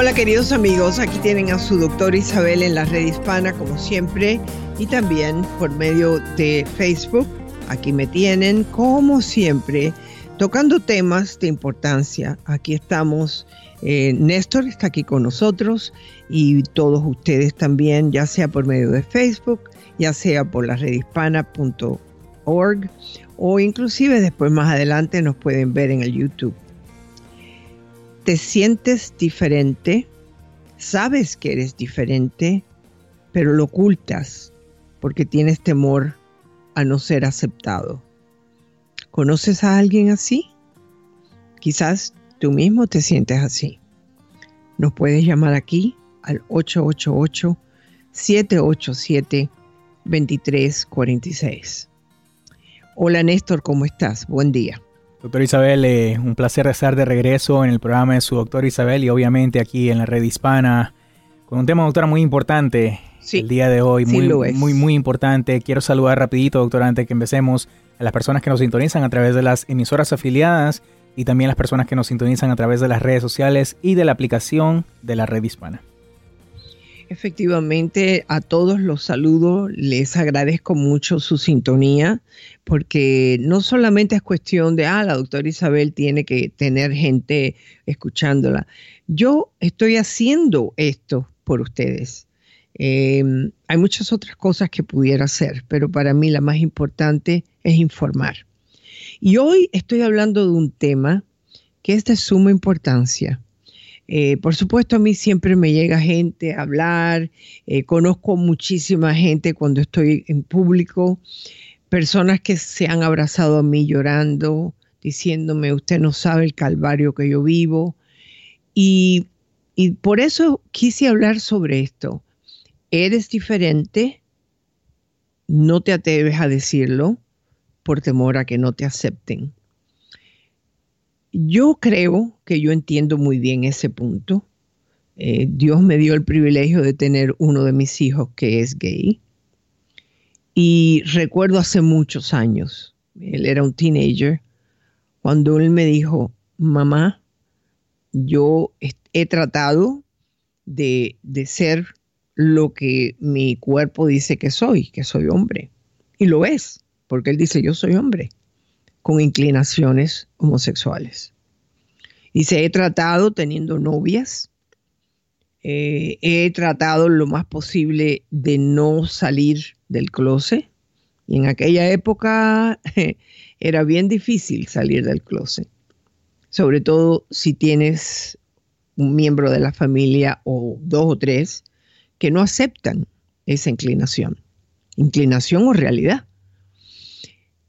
Hola queridos amigos, aquí tienen a su doctor Isabel en la red hispana como siempre y también por medio de Facebook. Aquí me tienen como siempre tocando temas de importancia. Aquí estamos, eh, Néstor está aquí con nosotros y todos ustedes también, ya sea por medio de Facebook, ya sea por la redhispana.org o inclusive después más adelante nos pueden ver en el YouTube te sientes diferente, sabes que eres diferente, pero lo ocultas porque tienes temor a no ser aceptado. ¿Conoces a alguien así? Quizás tú mismo te sientes así. Nos puedes llamar aquí al 888-787-2346. Hola Néstor, ¿cómo estás? Buen día. Doctor Isabel, eh, un placer estar de regreso en el programa de su doctor Isabel y obviamente aquí en la red hispana con un tema, doctora, muy importante el día de hoy, muy, muy, muy importante. Quiero saludar rapidito, doctora, antes que empecemos, a las personas que nos sintonizan a través de las emisoras afiliadas y también las personas que nos sintonizan a través de las redes sociales y de la aplicación de la red hispana. Efectivamente, a todos los saludo, les agradezco mucho su sintonía, porque no solamente es cuestión de, ah, la doctora Isabel tiene que tener gente escuchándola. Yo estoy haciendo esto por ustedes. Em, hay muchas otras cosas que pudiera hacer, pero para mí la más importante es informar. Y hoy estoy hablando de un tema que es de suma importancia eh, por supuesto, a mí siempre me llega gente a hablar, eh, conozco muchísima gente cuando estoy en público, personas que se han abrazado a mí llorando, diciéndome, usted no sabe el calvario que yo vivo. Y, y por eso quise hablar sobre esto. Eres diferente, no te atreves a decirlo por temor a que no te acepten. Yo creo que yo entiendo muy bien ese punto. Eh, Dios me dio el privilegio de tener uno de mis hijos que es gay. Y recuerdo hace muchos años, él era un teenager, cuando él me dijo, mamá, yo he tratado de, de ser lo que mi cuerpo dice que soy, que soy hombre. Y lo es, porque él dice, yo soy hombre con inclinaciones homosexuales. Y se he tratado teniendo novias, eh, he tratado lo más posible de no salir del closet. Y en aquella época era bien difícil salir del closet, sobre todo si tienes un miembro de la familia o dos o tres que no aceptan esa inclinación, inclinación o realidad.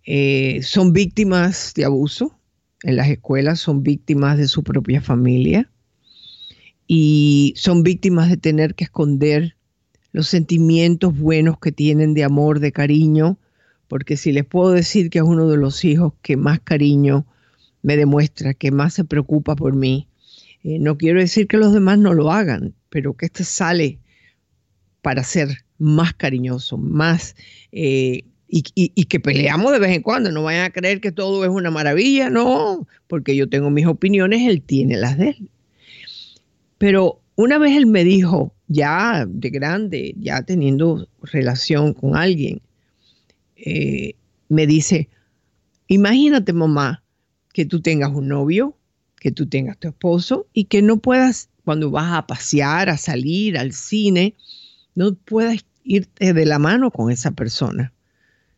Eh, son víctimas de abuso en las escuelas, son víctimas de su propia familia y son víctimas de tener que esconder los sentimientos buenos que tienen de amor, de cariño, porque si les puedo decir que es uno de los hijos que más cariño me demuestra, que más se preocupa por mí, eh, no quiero decir que los demás no lo hagan, pero que este sale para ser más cariñoso, más eh, y, que peleamos de vez en cuando. No vayan a creer que todo es una maravilla, no, porque yo tengo mis opiniones, él tiene las de él. Pero una vez él me dijo, ya de grande, ya teniendo relación con alguien, eh, me dice, imagínate mamá que tú tengas un novio, que tú tengas tu esposo y que no puedas, cuando vas a pasear, a salir, al cine, no puedas irte de la mano con esa persona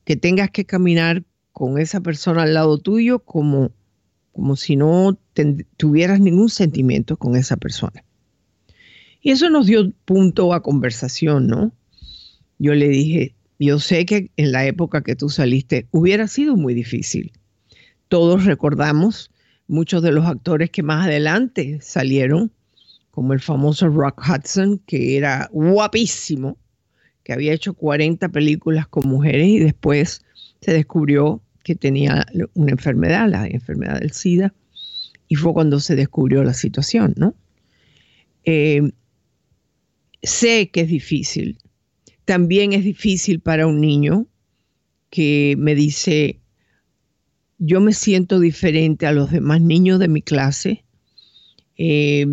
que tengas que caminar con esa persona al lado tuyo como, como si no tuvieras ningún sentimiento con esa persona. Y eso nos dio punto a conversación, ¿no? Yo le dije, yo sé que en la época que tú saliste hubiera sido muy difícil. Todos recordamos muchos de los actores que más adelante salieron, como el famoso Rock Hudson, que era guapísimo, que había hecho 40 películas con mujeres y después se descubrió que tenía una enfermedad, la enfermedad del SIDA, y fue cuando se descubrió la situación, ¿no? Eh, sé que es difícil. También es difícil para un niño que me dice, yo me siento diferente a los demás niños de mi clase. Eh,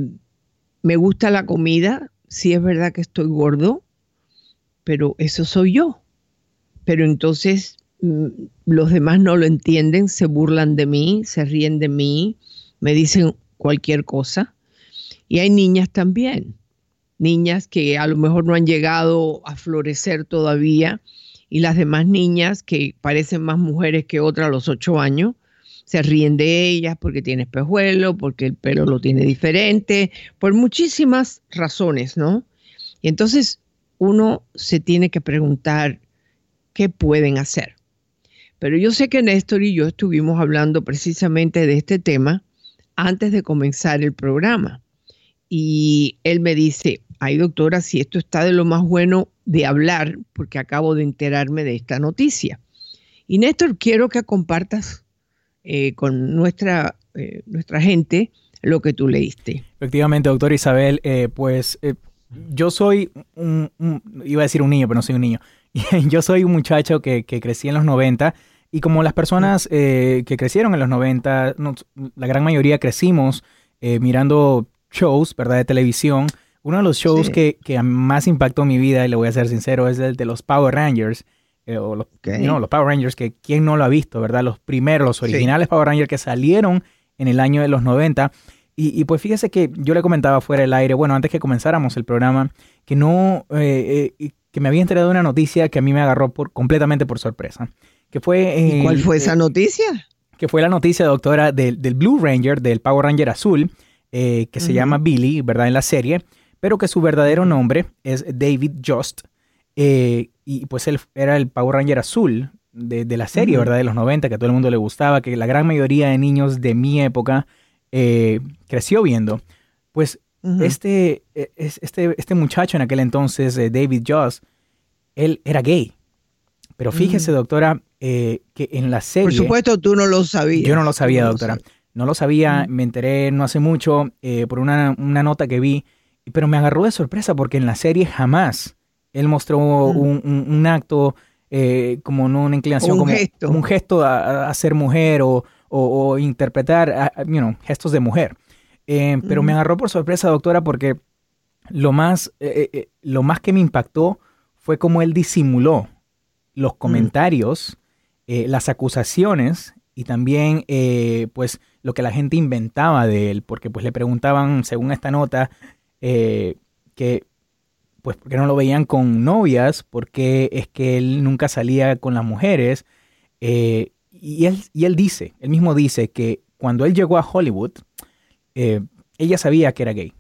me gusta la comida, sí es verdad que estoy gordo, pero eso soy yo. Pero entonces mm, los demás no lo entienden, se burlan de mí, se ríen de mí, me dicen cualquier cosa. Y hay niñas también, niñas que a lo mejor no han llegado a florecer todavía y las demás niñas que parecen más mujeres que otras a los ocho años, se ríen de ellas porque tiene espejuelo, porque el pelo lo tiene diferente, por muchísimas razones, ¿no? Y entonces uno se tiene que preguntar qué pueden hacer. Pero yo sé que Néstor y yo estuvimos hablando precisamente de este tema antes de comenzar el programa. Y él me dice, ay doctora, si esto está de lo más bueno de hablar, porque acabo de enterarme de esta noticia. Y Néstor, quiero que compartas eh, con nuestra, eh, nuestra gente lo que tú leíste. Efectivamente, doctora Isabel, eh, pues yo soy un, iba a decir un niño, pero no soy un niño. yo soy un muchacho que, que crecí en los 90 y como las personas que crecieron en los 90, la gran mayoría crecimos mirando shows, ¿verdad? De televisión. Uno de los shows que, que, más impactó mi vida, y le voy a ser sincero, es el de los Power Rangers. Eh, o los, los Power Rangers, que quién no lo ha visto, ¿verdad? Los primeros, los originales Power Rangers que salieron en el año de los 90. Y, pues fíjese que yo le comentaba fuera del aire, bueno, antes que comenzáramos el programa, que no, eh, eh, que me había enterado de una noticia que a mí me agarró por, completamente por sorpresa. Que fue, ¿Y cuál fue esa noticia? Que fue la noticia, doctora, del, del Blue Ranger, del Power Ranger azul, que se llama Billy, ¿verdad? En la serie, pero que su verdadero nombre es David Just. Eh, y pues él era el Power Ranger azul de, la serie, ¿verdad? De los 90, que a todo el mundo le gustaba, que la gran mayoría de niños de mi época eh, creció viendo. Pues este, e, este, este muchacho en aquel entonces, eh, David Joss, él era gay. Pero fíjese, doctora, que en la serie... Por supuesto, tú no lo sabías. Yo no lo sabía, doctora. No lo sabía, me enteré no hace mucho por una, una, nota que vi, pero me agarró de sorpresa porque en la serie jamás él mostró un, acto eh, como no una inclinación, un como, gesto. un gesto a, ser mujer o, interpretar gestos de mujer. Eh, pero me agarró por sorpresa, doctora, porque lo más, eh, lo más que me impactó fue cómo él disimuló los mm. comentarios, las acusaciones y también pues lo que la gente inventaba de él, porque pues le preguntaban, según esta nota, que pues porque no lo veían con novias, porque es que él nunca salía con las mujeres. Eh, y, él, y él dice, él mismo dice que cuando él llegó a Hollywood, eh, ella sabía que era gay,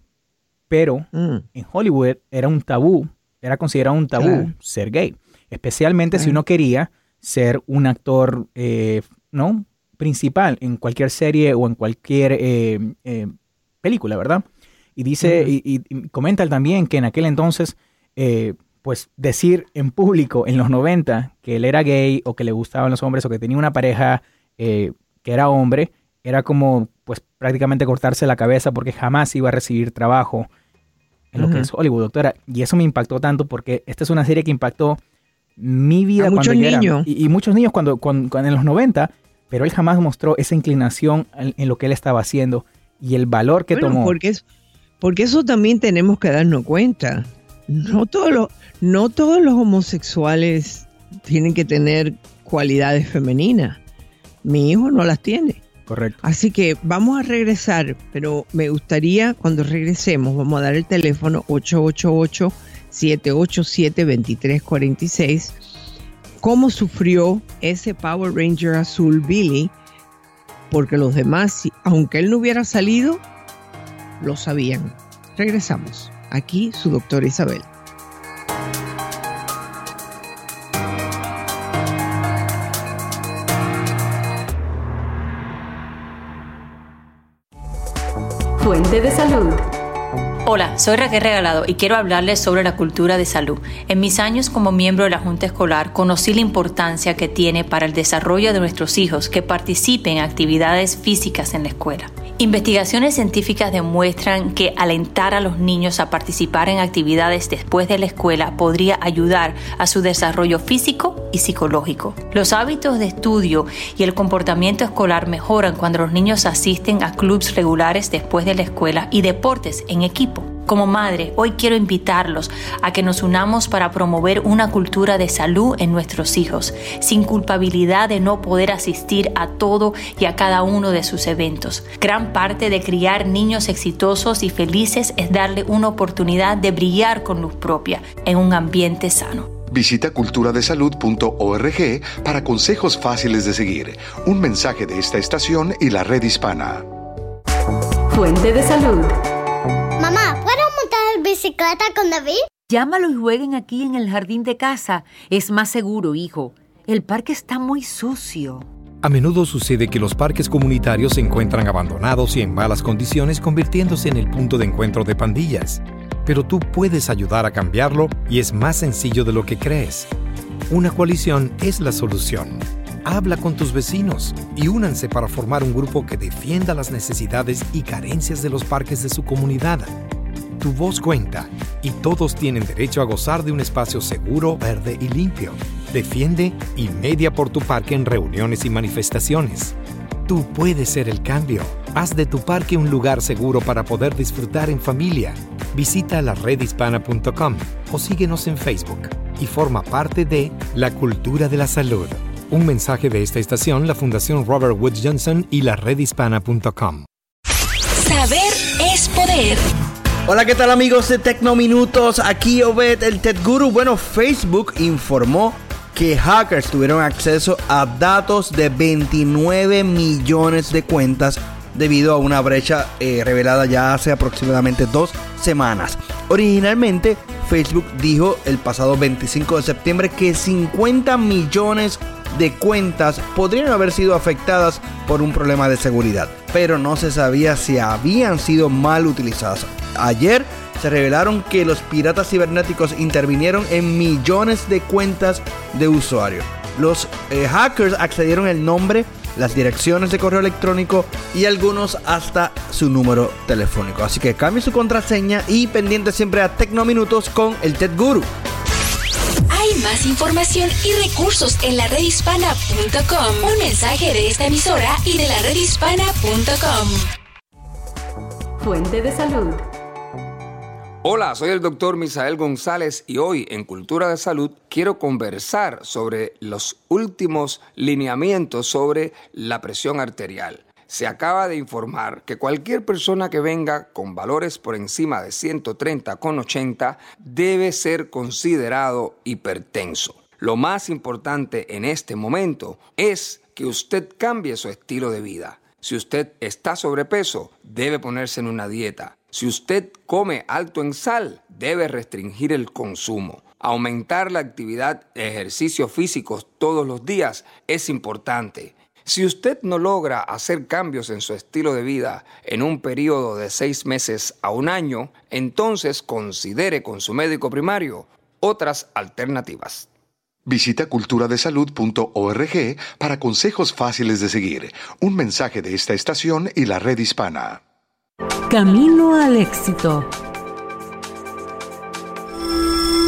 pero mm. en Hollywood era un tabú, era considerado un tabú ser gay, especialmente si uno quería ser un actor, eh, ¿no? Principal en cualquier serie o en cualquier película, ¿verdad? Y dice, y, comenta también que en aquel entonces, eh, pues decir en público en los 90 que él era gay o que le gustaban los hombres o que tenía una pareja eh, que era hombre, era como pues prácticamente cortarse la cabeza porque jamás iba a recibir trabajo en lo que es Hollywood, doctora. Y eso me impactó tanto porque esta es una serie que impactó mi vida cuando muchos niños. y, muchos niños cuando, cuando, en los 90, pero él jamás mostró esa inclinación en, lo que él estaba haciendo y el valor que tomó. Porque es, porque eso también tenemos que darnos cuenta. No todos los, no todos los homosexuales tienen que tener cualidades femeninas. Mi hijo no las tiene. Correcto. Así que vamos a regresar, pero me gustaría cuando regresemos, vamos a dar el teléfono 888-787-2346. ¿Cómo sufrió ese Power Ranger azul Billy? Porque los demás, aunque él no hubiera salido, lo sabían. Regresamos. Aquí su doctora Isabel. Fuente de salud. Hola, soy Raquel Regalado y quiero hablarles sobre la cultura de salud. En mis años como miembro de la Junta Escolar conocí la importancia que tiene para el desarrollo de nuestros hijos que participen en actividades físicas en la escuela. Investigaciones científicas demuestran que alentar a los niños a participar en actividades después de la escuela podría ayudar a su desarrollo físico y psicológico. Los hábitos de estudio y el comportamiento escolar mejoran cuando los niños asisten a clubes regulares después de la escuela y deportes en equipo. Como madre, hoy quiero invitarlos a que nos unamos para promover una cultura de salud en nuestros hijos, sin culpabilidad de no poder asistir a todo y a cada uno de sus eventos. Gran parte de criar niños exitosos y felices es darle una oportunidad de brillar con luz propia en un ambiente sano. Visita culturadesalud.org para consejos fáciles de seguir. Un mensaje de esta estación y la red hispana. Fuente de salud bicicleta con David? Llámalo y jueguen aquí en el jardín de casa. Es más seguro, hijo. El parque está muy sucio. A menudo sucede que los parques comunitarios se encuentran abandonados y en malas condiciones convirtiéndose en el punto de encuentro de pandillas. Pero tú puedes ayudar a cambiarlo y es más sencillo de lo que crees. Una coalición es la solución. Habla con tus vecinos y únanse para formar un grupo que defienda las necesidades y carencias de los parques de su comunidad. Tu voz cuenta y todos tienen derecho a gozar de un espacio seguro, verde y limpio. Defiende y media por tu parque en reuniones y manifestaciones. Tú puedes ser el cambio. Haz de tu parque un lugar seguro para poder disfrutar en familia. Visita la redhispana.com o síguenos en Facebook y forma parte de La Cultura de la Salud. Un mensaje de esta estación, la Fundación Robert Woods Johnson y la redhispana.com. Saber es poder. Hola, ¿qué tal amigos de Tecnominutos? Aquí Obed, el Tech Guru. Bueno, Facebook informó que hackers tuvieron acceso a datos de 29 millones de cuentas debido a una brecha eh, revelada ya hace aproximadamente dos semanas. Originalmente, Facebook dijo el pasado 25 de septiembre que 50 millones de cuentas podrían haber sido afectadas por un problema de seguridad, pero no se sabía si habían sido mal utilizadas. Ayer se revelaron que los piratas cibernéticos intervinieron en millones de cuentas de usuarios. Los eh, hackers accedieron el nombre, las direcciones de correo electrónico y algunos hasta su número telefónico. Así que cambie su contraseña y pendiente siempre a Tecnominutos con el Ted Guru. Hay más información y recursos en la redhispana.com. Un mensaje de esta emisora y de la redhispana.com. Fuente de salud. Hola, soy el doctor Misael González y hoy en Cultura de Salud quiero conversar sobre los últimos lineamientos sobre la presión arterial. Se acaba de informar que cualquier persona que venga con valores por encima de 130 con 80 debe ser considerado hipertenso. Lo más importante en este momento es que usted cambie su estilo de vida. Si usted está sobrepeso, debe ponerse en una dieta. Si usted come alto en sal, debe restringir el consumo. Aumentar la actividad de ejercicios físicos todos los días es importante. Si usted no logra hacer cambios en su estilo de vida en un periodo de seis meses a un año, entonces considere con su médico primario otras alternativas. Visita culturadesalud.org para consejos fáciles de seguir. Un mensaje de esta estación y la red hispana. Camino al éxito.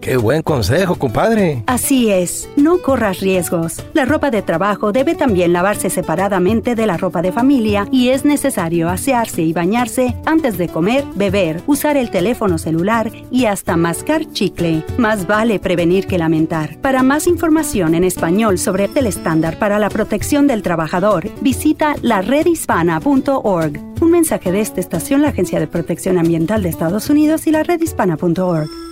Qué buen consejo, compadre. Así es, no corras riesgos. La ropa de trabajo debe también lavarse separadamente de la ropa de familia y es necesario asearse y bañarse antes de comer, beber, usar el teléfono celular y hasta mascar chicle. Más vale prevenir que lamentar. Para más información en español sobre el estándar para la protección del trabajador, visita la redhispana.org. Un mensaje de esta estación, la Agencia de Protección Ambiental de Estados Unidos y la redhispana.org.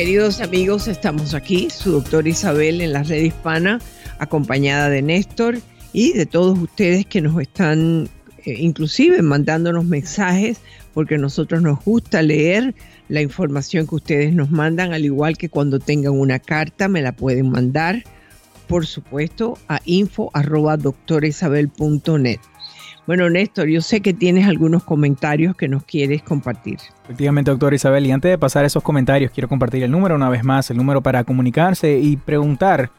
queridos amigos, estamos aquí, su doctor Isabel en la red hispana, acompañada de Néstor y de todos ustedes que nos están eh, inclusive mandándonos mensajes, porque a nosotros nos gusta leer la información que ustedes nos mandan, al igual que cuando tengan una carta me la pueden mandar, por supuesto, a info bueno, Néstor, yo sé que tienes algunos comentarios que nos quieres compartir. Efectivamente, doctor Isabel, y antes de pasar esos comentarios, quiero compartir el número una vez más, el número para comunicarse y preguntar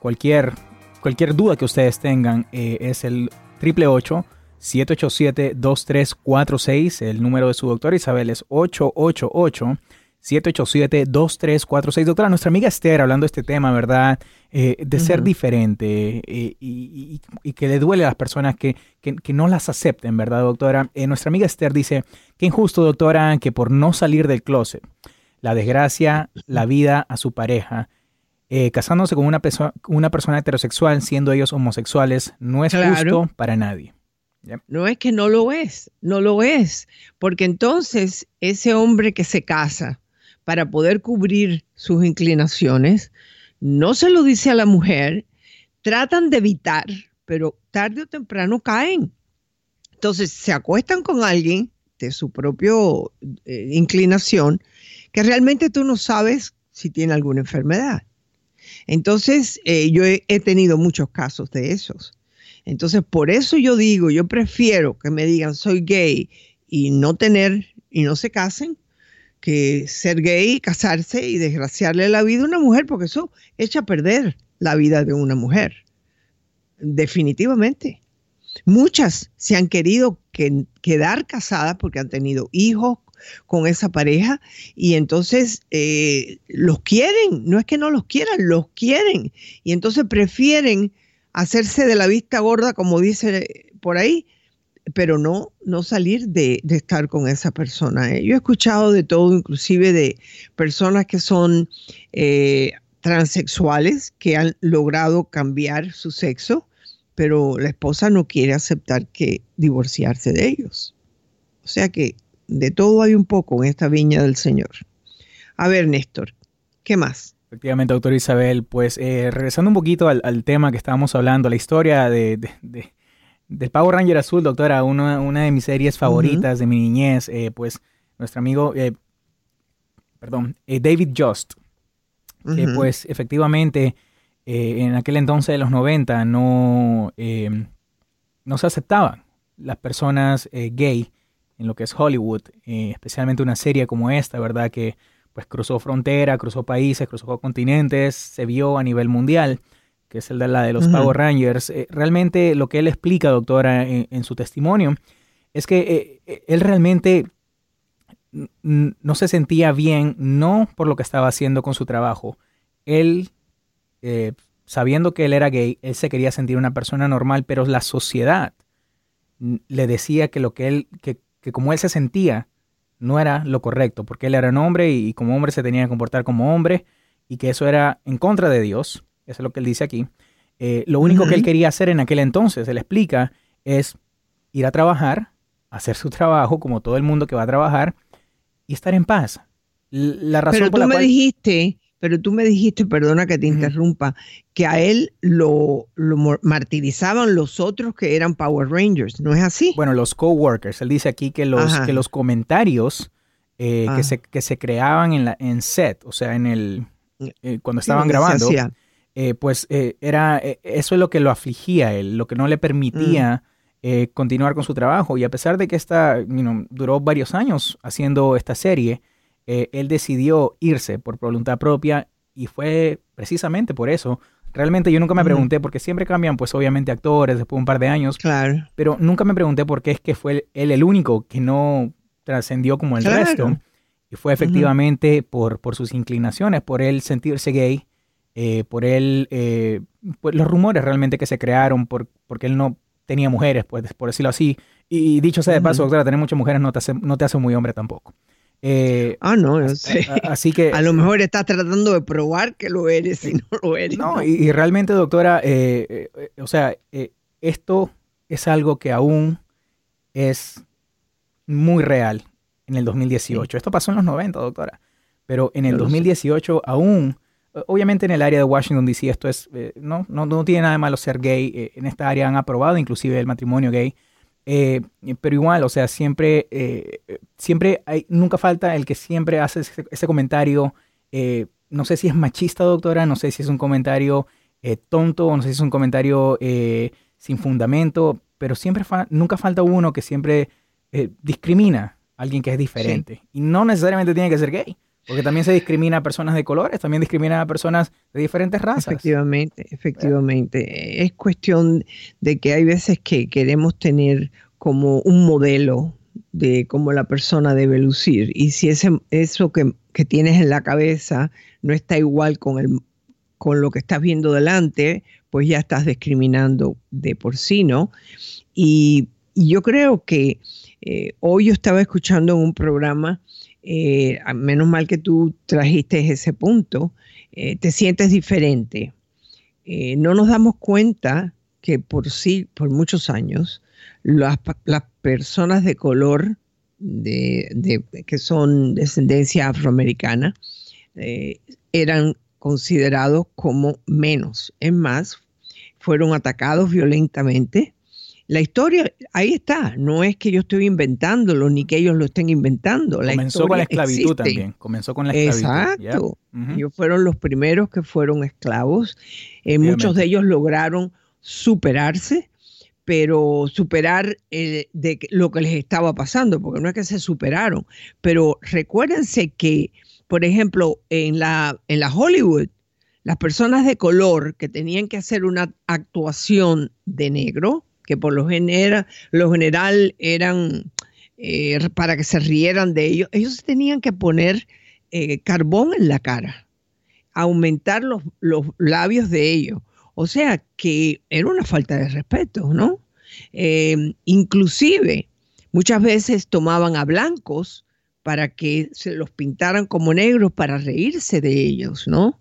cualquier, cualquier duda que ustedes tengan, eh, es el 888 787-2346. El número de su doctor Isabel es 888 787-2346. Doctora, nuestra amiga Esther, hablando de este tema, ¿verdad? Eh, de ser diferente eh, y, que le duele a las personas que, no las acepten, ¿verdad, doctora? Eh, nuestra amiga Esther dice, qué injusto, doctora, que por no salir del closet, la desgracia, la vida a su pareja, casándose con una, una persona heterosexual, siendo ellos homosexuales, no es justo para nadie. No es que no lo es, no lo es, porque entonces ese hombre que se casa, para poder cubrir sus inclinaciones, no se lo dice a la mujer, tratan de evitar, pero tarde o temprano caen. Entonces se acuestan con alguien de su propia eh, inclinación que realmente tú no sabes si tiene alguna enfermedad. Entonces, eh, yo he, he, tenido muchos casos de esos. Entonces, por eso yo digo, yo prefiero que me digan soy gay y no tener y no se casen que ser gay, casarse y desgraciarle la vida a una mujer, porque eso echa a perder la vida de una mujer. Definitivamente. Muchas se han querido quedar casadas porque han tenido hijos con esa pareja y entonces eh, los quieren, no es que no los quieran, los quieren y entonces prefieren hacerse de la vista gorda, como dice por ahí, pero no, no salir de, estar con esa persona. ¿eh? Yo he escuchado de todo, inclusive de personas que son eh, transexuales, que han logrado cambiar su sexo, pero la esposa no quiere aceptar que divorciarse de ellos. O sea que de todo hay un poco en esta viña del Señor. A ver, Néstor, ¿qué más? Efectivamente, doctor Isabel, pues eh, regresando un poquito al, tema que estábamos hablando, la historia de del Power Ranger Azul, doctora, una, una de mis series favoritas de mi niñez, eh, pues nuestro amigo, eh, perdón, eh, David Just, que pues efectivamente en aquel entonces de los 90 no, no se aceptaban las personas gay en lo que es Hollywood, especialmente una serie como esta, ¿verdad? Que pues cruzó frontera, cruzó países, cruzó continentes, se vio a nivel mundial que es el de la de los Power Rangers, eh, realmente lo que él explica, doctora, en, su testimonio, es que eh, eh, él realmente no se sentía bien, no por lo que estaba haciendo con su trabajo. Él, sabiendo que él era gay, él se quería sentir una persona normal, pero la sociedad le decía que lo que él, que, que como él se sentía, no era lo correcto, porque él era un hombre y como hombre se tenía que comportar como hombre y que eso era en contra de Dios eso es lo que él dice aquí. Eh, lo único que él quería hacer en aquel entonces, él explica, es ir a trabajar, hacer su trabajo como todo el mundo que va a trabajar y estar en paz. La razón pero tú me dijiste, pero tú me dijiste, perdona que te interrumpa, que a él lo, martirizaban los otros que eran Power Rangers, ¿no es así? Bueno, los coworkers. Él dice aquí que los, que los comentarios eh, que, se, que se creaban en, la, en set, o sea, en el eh, cuando estaban grabando, eh, pues eh, era, eh, eso es lo que lo afligía a él, lo que no le permitía mm. continuar con su trabajo. Y a pesar de que esta duró varios años haciendo esta serie, él decidió irse por voluntad propia y fue precisamente por eso. Realmente yo nunca me pregunté, porque siempre cambian, pues obviamente actores después de un par de años. Claro. Pero nunca me pregunté por qué es que fue él el único que no trascendió como el resto. Y fue efectivamente por, por sus inclinaciones, por él sentirse gay eh, por él, eh, pues los rumores realmente que se crearon por, porque él no tenía mujeres, pues por decirlo así. Y, dicho sea de paso, doctora, tener muchas mujeres no te hace, no te hace muy hombre tampoco. Eh, ah, no, no sé. así que... A lo mejor estás tratando de probar que lo eres y no lo eres. No, y, realmente, doctora, o sea, esto es algo que aún es muy real en el 2018. Esto pasó en los 90, doctora. pero en el 2018 aún, obviamente en el área de Washington DC esto es, eh, no, no, no, tiene nada de malo ser gay, eh, en esta área han aprobado inclusive el matrimonio gay, eh, pero igual, o sea, siempre, siempre hay, nunca falta el que siempre hace ese, comentario, no sé si es machista, doctora, no sé si es un comentario tonto, no sé si es un comentario sin fundamento, pero siempre nunca falta uno que siempre discrimina a alguien que es diferente. Y no necesariamente tiene que ser gay. Porque también se discrimina a personas de colores, también discrimina a personas de diferentes razas. Efectivamente, efectivamente. Es cuestión de que hay veces que queremos tener como un modelo de cómo la persona debe lucir. Y si ese, eso que, tienes en la cabeza no está igual con, el, con lo que estás viendo delante, pues ya estás discriminando de por sí, ¿no? Y, yo creo que eh, hoy yo estaba escuchando en un programa eh, menos mal que tú trajiste ese punto, eh, te sientes diferente. Eh, no nos damos cuenta que por sí, por muchos años, las, personas de color de, que son descendencia afroamericana eran considerados como menos. Es más, fueron atacados violentamente la historia, ahí está, no es que yo estoy inventándolo ni que ellos lo estén inventando. Comenzó con la esclavitud también, comenzó con la esclavitud. Exacto, ellos fueron los primeros que fueron esclavos, eh, muchos de ellos lograron superarse, pero superar eh, de lo que les estaba pasando, porque no es que se superaron, pero recuérdense que, por ejemplo, en la, en la Hollywood, las personas de color que tenían que hacer una actuación de negro, que por lo, general, eran eh, para que se rieran de ellos, ellos tenían que poner eh, carbón en la cara, aumentar los, los, labios de ellos. O sea que era una falta de respeto, ¿no? Eh, inclusive muchas veces tomaban a blancos para que se los pintaran como negros para reírse de ellos, ¿no?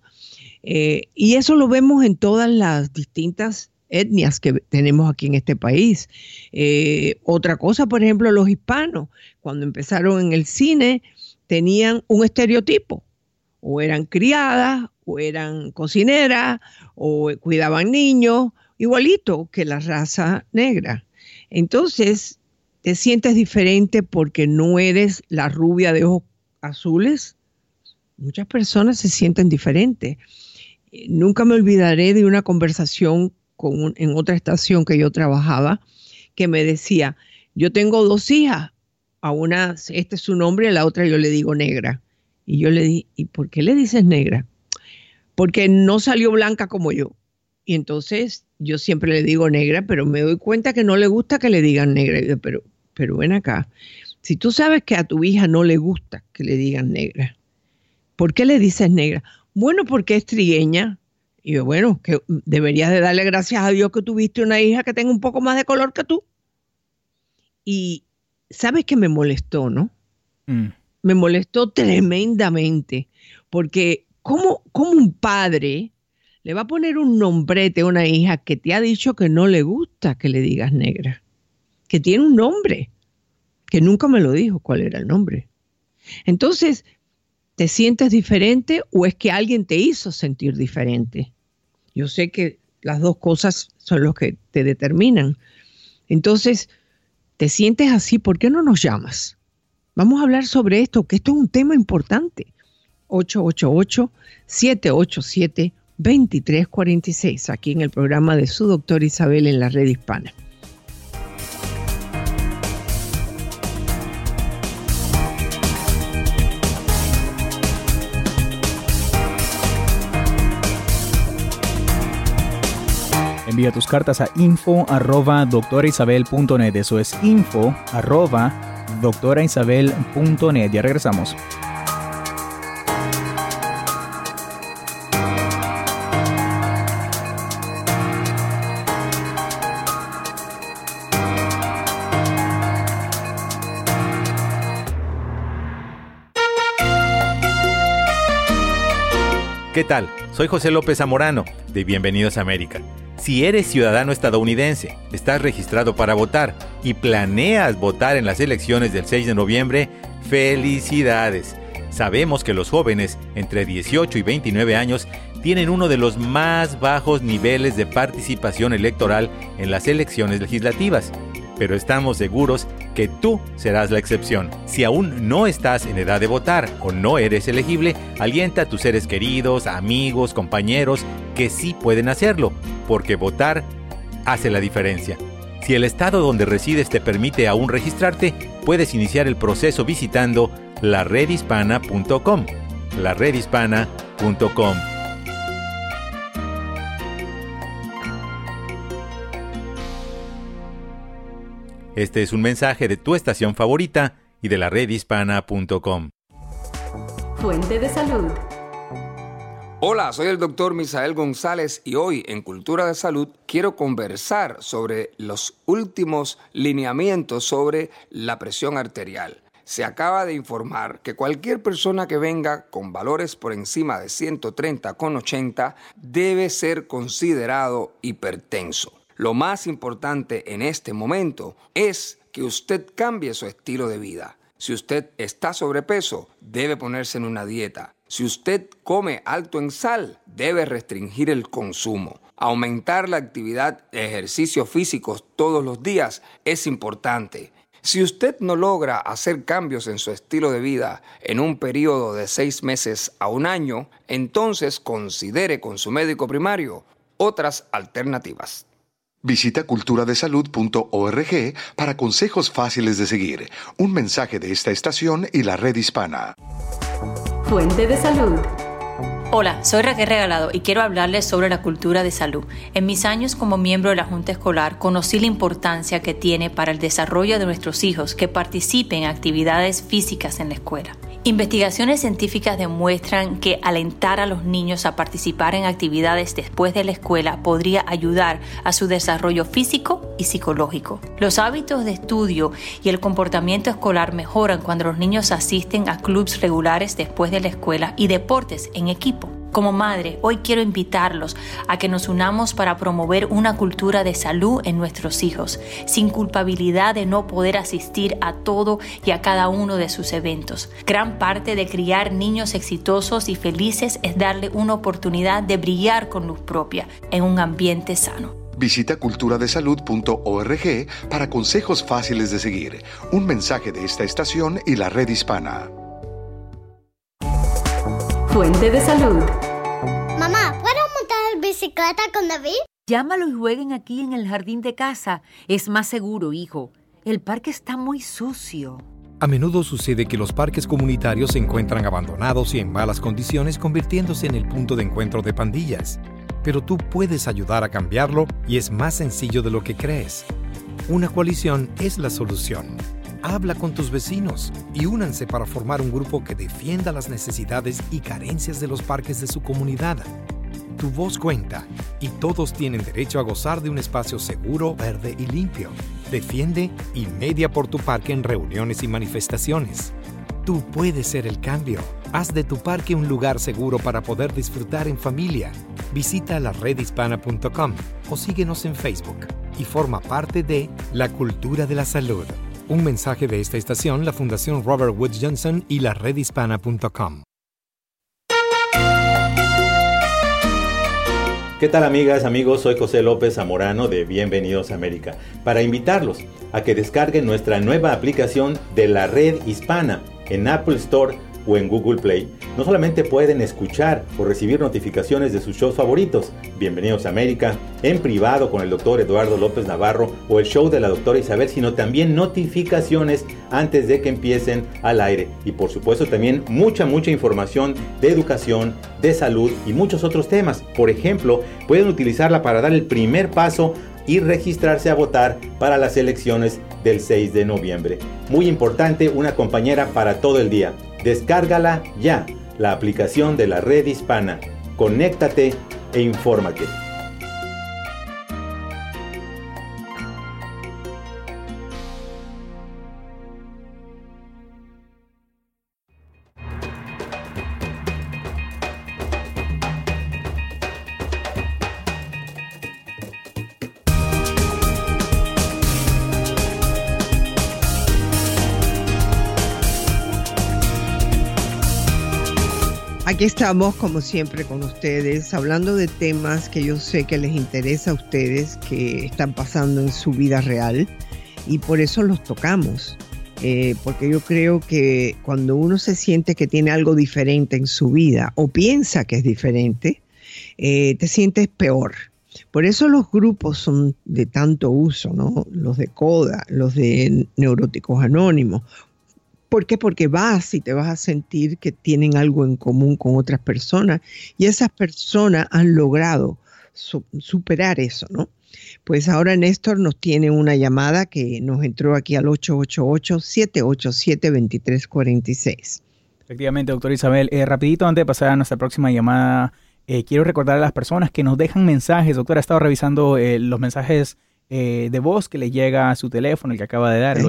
y eso lo vemos en todas las distintas etnias que tenemos aquí en este país. Eh, otra cosa, por ejemplo, los hispanos, cuando empezaron en el cine, tenían un estereotipo, o eran criadas, o eran cocineras, o cuidaban niños, igualito que la raza negra. Entonces, te sientes diferente porque no eres la rubia de ojos azules. Muchas personas se sienten diferentes. Nunca me olvidaré de una conversación en otra estación que yo trabajaba, que me decía, yo tengo dos hijas, a una, este es su nombre, a la otra yo le digo negra. Y yo le di, ¿y por qué le dices negra? Porque no salió blanca como yo. Y entonces yo siempre le digo negra, pero me doy cuenta que no le gusta que le digan negra. pero, pero ven acá, si tú sabes que a tu hija no le gusta que le digan negra, ¿por qué le dices negra? Bueno, porque es trigueña, y yo, bueno, que deberías de darle gracias a Dios que tuviste una hija que tenga un poco más de color que tú. Y sabes que me molestó, ¿no? Mm. Me molestó tremendamente, porque ¿cómo, ¿cómo, un padre le va a poner un nombrete a una hija que te ha dicho que no le gusta que le digas negra? Que tiene un nombre, que nunca me lo dijo cuál era el nombre. Entonces, ¿Te sientes diferente o es que alguien te hizo sentir diferente? Yo sé que las dos cosas son los que te determinan. Entonces, ¿te sientes así? ¿Por qué no nos llamas? Vamos a hablar sobre esto, que esto es un tema importante. 888-787-2346, aquí en el programa de su doctor Isabel en la red hispana. Envía tus cartas a info arroba doctoraisabel.net. Eso es info arroba doctoraisabel.net. Ya regresamos. ¿Qué tal? Soy José López Zamorano, de Bienvenidos a América. Si eres ciudadano estadounidense, estás registrado para votar y planeas votar en las elecciones del 6 de noviembre, felicidades. Sabemos que los jóvenes entre 18 y 29 años tienen uno de los más bajos niveles de participación electoral en las elecciones legislativas, pero estamos seguros que tú serás la excepción. Si aún no estás en edad de votar o no eres elegible, alienta a tus seres queridos, amigos, compañeros que sí pueden hacerlo, porque votar hace la diferencia. Si el estado donde resides te permite aún registrarte, puedes iniciar el proceso visitando laredhispana.com. laredhispana.com. Este es un mensaje de tu estación favorita y de la redhispana.com. Fuente de salud. Hola, soy el doctor Misael González y hoy en Cultura de Salud quiero conversar sobre los últimos lineamientos sobre la presión arterial. Se acaba de informar que cualquier persona que venga con valores por encima de 130 con 80 debe ser considerado hipertenso. Lo más importante en este momento es que usted cambie su estilo de vida. Si usted está sobrepeso, debe ponerse en una dieta. Si usted come alto en sal, debe restringir el consumo. Aumentar la actividad de ejercicios físicos todos los días es importante. Si usted no logra hacer cambios en su estilo de vida en un periodo de seis meses a un año, entonces considere con su médico primario otras alternativas. Visita culturadesalud.org para consejos fáciles de seguir. Un mensaje de esta estación y la red hispana. Fuente de salud. Hola, soy Raquel Regalado y quiero hablarles sobre la cultura de salud. En mis años como miembro de la Junta Escolar conocí la importancia que tiene para el desarrollo de nuestros hijos que participen en actividades físicas en la escuela. Investigaciones científicas demuestran que alentar a los niños a participar en actividades después de la escuela podría ayudar a su desarrollo físico y psicológico. Los hábitos de estudio y el comportamiento escolar mejoran cuando los niños asisten a clubes regulares después de la escuela y deportes en equipo. Como madre, hoy quiero invitarlos a que nos unamos para promover una cultura de salud en nuestros hijos, sin culpabilidad de no poder asistir a todo y a cada uno de sus eventos. Gran parte de criar niños exitosos y felices es darle una oportunidad de brillar con luz propia en un ambiente sano. Visita culturadesalud.org para consejos fáciles de seguir. Un mensaje de esta estación y la red hispana. Fuente de salud. Mamá, ¿puedo montar bicicleta con David? Llámalo y jueguen aquí en el jardín de casa. Es más seguro, hijo. El parque está muy sucio. A menudo sucede que los parques comunitarios se encuentran abandonados y en malas condiciones convirtiéndose en el punto de encuentro de pandillas. Pero tú puedes ayudar a cambiarlo y es más sencillo de lo que crees. Una coalición es la solución. Habla con tus vecinos y únanse para formar un grupo que defienda las necesidades y carencias de los parques de su comunidad. Tu voz cuenta y todos tienen derecho a gozar de un espacio seguro, verde y limpio. Defiende y media por tu parque en reuniones y manifestaciones. Tú puedes ser el cambio. Haz de tu parque un lugar seguro para poder disfrutar en familia. Visita la redhispana.com o síguenos en Facebook y forma parte de la cultura de la salud. Un mensaje de esta estación, la Fundación Robert Woods Johnson y la redhispana.com. ¿Qué tal amigas, amigos? Soy José López Zamorano de Bienvenidos a América para invitarlos a que descarguen nuestra nueva aplicación de la red hispana en Apple Store o en Google Play, no solamente pueden escuchar o recibir notificaciones de sus shows favoritos, Bienvenidos a América, en privado con el doctor Eduardo López Navarro o el show de la doctora Isabel, sino también notificaciones antes de que empiecen al aire. Y por supuesto también mucha, mucha información de educación, de salud y muchos otros temas. Por ejemplo, pueden utilizarla para dar el primer paso y registrarse a votar para las elecciones del 6 de noviembre. Muy importante, una compañera para todo el día. Descárgala ya, la aplicación de la red hispana. Conéctate e infórmate. Aquí estamos, como siempre, con ustedes, hablando de temas que yo sé que les interesa a ustedes, que están pasando en su vida real, y por eso los tocamos. Eh, porque yo creo que cuando uno se siente que tiene algo diferente en su vida o piensa que es diferente, eh, te sientes peor. Por eso los grupos son de tanto uso, ¿no? Los de CODA, los de Neuróticos Anónimos. ¿Por qué? Porque vas y te vas a sentir que tienen algo en común con otras personas y esas personas han logrado superar eso, ¿no? Pues ahora Néstor nos tiene una llamada que nos entró aquí al 888-787-2346. Efectivamente, doctor Isabel. Eh, rapidito, antes de pasar a nuestra próxima llamada, eh, quiero recordar a las personas que nos dejan mensajes. Doctor, ha estado revisando eh, los mensajes de voz que le llega a su teléfono, el que acaba de dar, el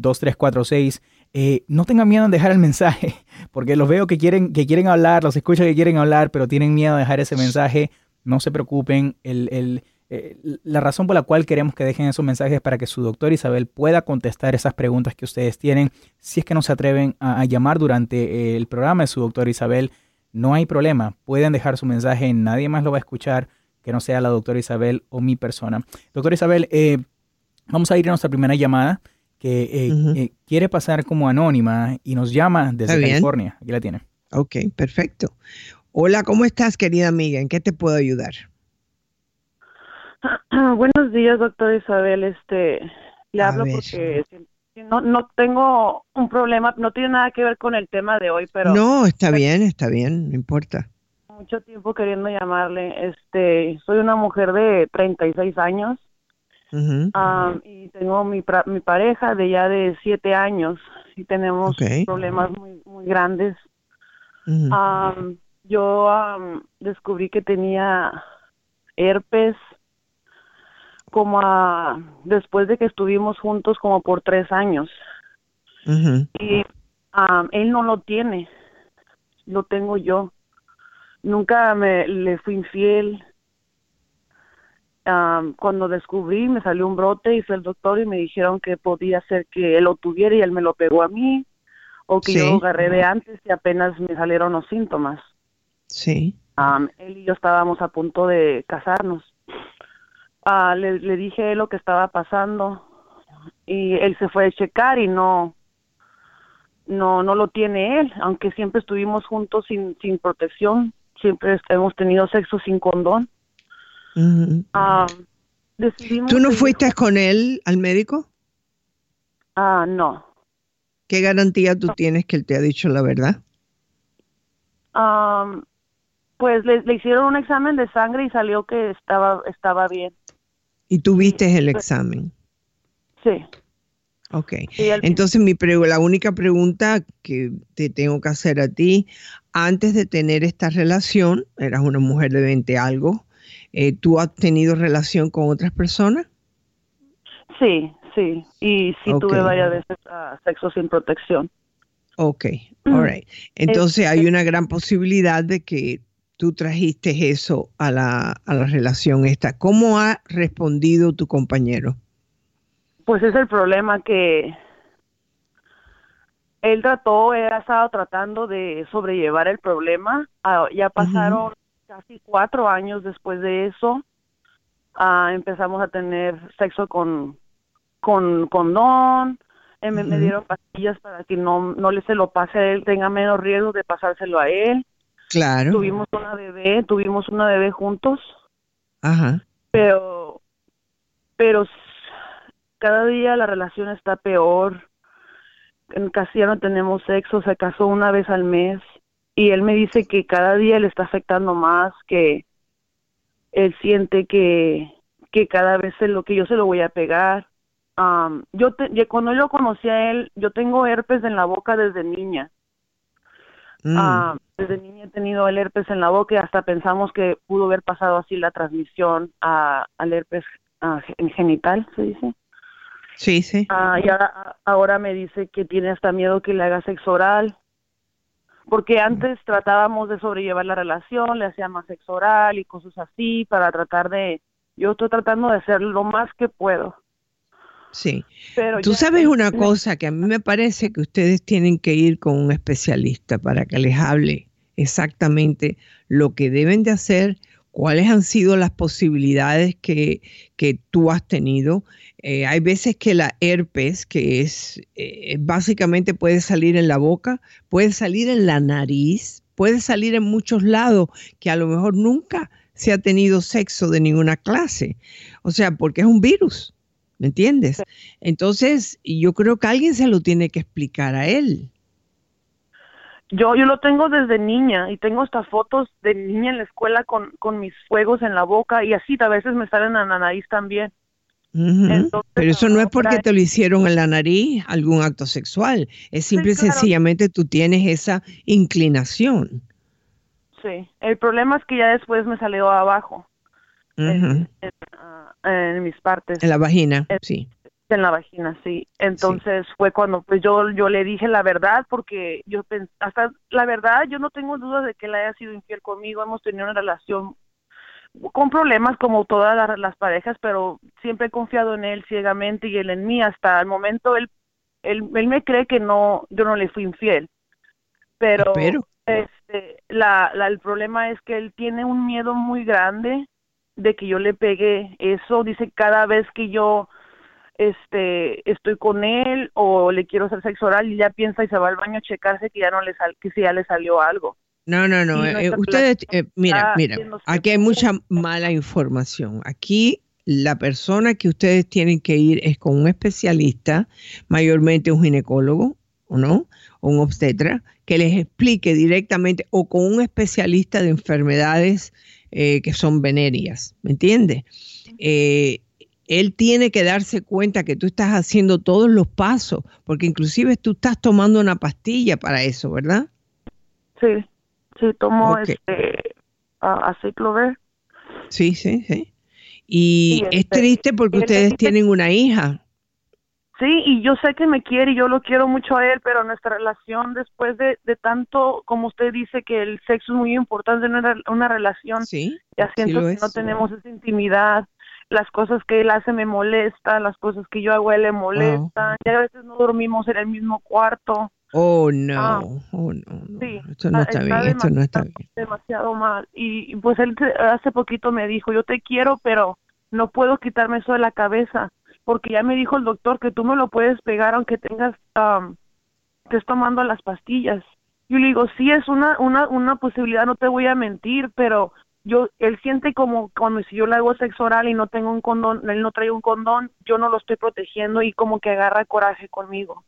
888-787-2346. no tengan miedo en dejar el mensaje, porque los veo que quieren, que quieren hablar, los escucho que quieren hablar, pero tienen miedo de dejar ese mensaje no se preocupen. El, eh, la razón por la cual queremos que dejen esos mensajes es para que su doctor Isabel pueda contestar esas preguntas que ustedes tienen. Si es que no se atreven a, llamar durante el programa de su doctor Isabel, no hay problema. Pueden dejar su mensaje, nadie más lo va a escuchar que no sea la doctora Isabel o mi persona. Doctora Isabel, eh, vamos a ir a nuestra primera llamada que eh, quiere pasar como anónima y nos llama desde California. Aquí la tiene. Ok, perfecto. Hola, ¿cómo estás, querida amiga? ¿En qué te puedo ayudar? Buenos días, doctor Isabel. Este, le hablo porque no, no tengo un problema, no tiene nada que ver con el tema de hoy, pero... No, está bien, está bien, no importa. Mucho tiempo queriendo llamarle. Este, soy una mujer de 36 años y tengo mi, mi pareja de ya de 7 años y tenemos problemas muy, muy grandes yo descubrí que tenía herpes como después de que estuvimos juntos como por tres años. Y él no lo tiene, lo tengo yo. Nunca me le fui infiel. Cuando descubrí me salió un brote y fui al doctor y me dijeron que podía ser que él lo tuviera y él me lo pegó a mí o que yo lo agarré de antes y apenas me salieron los síntomas. Sí. él y yo estábamos a punto de casarnos. Ah, le, dije lo que estaba pasando y él se fue a checar y no, no, no lo tiene él, aunque siempre estuvimos juntos sin, sin protección, siempre hemos tenido sexo sin condón. ¿Tú no fuiste con él al médico? Ah, no. ¿Qué garantía tú tienes que él te ha dicho la verdad? pues le, hicieron un examen de sangre y salió que estaba, estaba bien. ¿Y tú viste el examen? Sí. Ok. Entonces, mi la única pregunta que te tengo que hacer a ti, antes de tener esta relación, eras una mujer de 20 algo, eh, ¿tú has tenido relación con otras personas? Sí, sí. Y sí tuve varias veces ah, sexo sin protección. Ok, mm. all right. Entonces hay una gran posibilidad de que tú trajiste eso a la, a la relación esta. ¿Cómo ha respondido tu compañero? Pues es el problema que él trató, él ha estado tratando de sobrellevar el problema. Ah, ya pasaron casi cuatro años después de eso. Ah, empezamos a tener sexo con, con condón. Eh, me, me, dieron pastillas para que no, no le se lo pase a él, tenga menos riesgo de pasárselo a él. Claro. Tuvimos una bebé, tuvimos una bebé juntos. Ajá. Pero, pero cada día la relación está peor. Casi ya no tenemos sexo, se casó una vez al mes y él me dice que cada día le está afectando más, que él siente que, que cada vez es lo que yo se lo voy a pegar. yo cuando yo conocí a él, yo tengo herpes en la boca desde niña. Mm desde niña he tenido el herpes en la boca y hasta pensamos que pudo haber pasado así la transmisión a, al herpes genital, se dice. Sí, sí. Ah, y ahora, ahora me dice que tiene hasta miedo que le haga sexo oral, porque antes tratábamos de sobrellevar la relación, le hacía más sexo oral y cosas así para tratar de, yo estoy tratando de hacer lo más que puedo, Sí. Pero Tú sabes una cosa que a mí me parece que ustedes tienen que ir con un especialista para que les hable exactamente lo que deben de hacer, cuáles han sido las posibilidades que, que tú has tenido. Eh, hay veces que la herpes, que es eh, básicamente puede salir en la boca, puede salir en la nariz, puede salir en muchos lados, que a lo mejor nunca se ha tenido sexo de ninguna clase. O sea, porque es un virus, ¿me entiendes? Entonces, yo creo que alguien se lo tiene que explicar a él. Yo, yo lo tengo desde niña y tengo hasta fotos de niña en la escuela con, con mis fuegos en la boca y así a veces me salen en la nariz también. Pero eso no es porque te lo hicieron en la nariz, algún acto sexual. Es simple y sencillamente tú tienes esa inclinación. Sí, el problema es que ya después me salió abajo, en, ah, en, mis partes. En la vagina, sí en la vagina, sí. Entonces fue cuando pues yo yo le dije la verdad porque yo hasta la verdad yo no tengo dudas de que él haya sido infiel conmigo. Hemos tenido una relación con problemas como todas las, parejas, pero siempre he confiado en él ciegamente y él en mí. Hasta el momento él él, él me cree que no yo no le fui infiel. Pero, Este, la, la, el problema es que él tiene un miedo muy grande de que yo le pegue eso. Dice cada vez que yo este estoy con él o le quiero hacer sexo oral y ya piensa y se va al baño a checarse que ya no le sal, que si ya le salió algo. No, no, no. Eh, ustedes, eh, mira, mira, aquí hay mucha mala información. Aquí la persona que ustedes tienen que ir es con un especialista, mayormente un ginecólogo, ¿o no? O un obstetra, que les explique directamente, o con un especialista de enfermedades eh, que son venéreas, ¿me entiendes? Eh, él tiene que darse cuenta que tú estás haciendo todos los pasos, porque inclusive tú estás tomando una pastilla para eso, ¿verdad? Sí, sí, tomo este aciclovir. Sí, sí, sí. Y, es este, triste porque ustedes tienen una hija. Sí, y yo sé que me quiere y yo lo quiero mucho a él, pero nuestra relación después de, de tanto, como usted dice, que el sexo es muy importante en una, relación, sí, ya siento que no tenemos esa intimidad las cosas que él hace me molestan, las cosas que yo hago a él le molestan, ya a veces no dormimos en el mismo cuarto. Oh, no, ah, oh, no, Sí, esto no está, bien, esto no está bien. Demasiado mal. Y, pues él hace poquito me dijo, yo te quiero, pero no puedo quitarme eso de la cabeza, porque ya me dijo el doctor que tú me lo puedes pegar aunque tengas, um, estés tomando las pastillas. Yo le digo, sí, es una, una, una posibilidad, no te voy a mentir, pero yo él siente como cuando si yo le hago sexo oral y no tengo un condón, él no trae un condón, yo no lo estoy protegiendo y como que agarra coraje conmigo.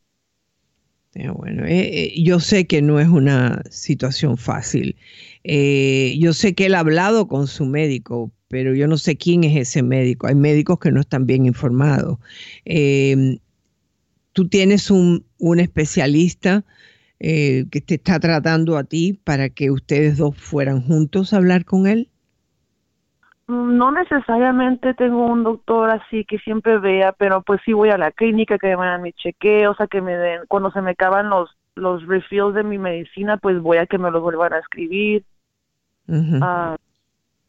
bueno, eh, eh, yo sé que no es una situación fácil. Eh, yo sé que él ha hablado con su médico, pero yo no sé quién es ese médico. Hay médicos que no están bien informados. tú tienes un, un especialista que te está tratando a ti para que ustedes dos fueran juntos a hablar con él. No necesariamente tengo un doctor así que siempre vea, pero pues sí voy a la clínica que me dan mi chequeo, o sea, que me den, cuando se me acaban los, los refills de mi medicina, pues voy a que me los vuelvan a escribir. Ah,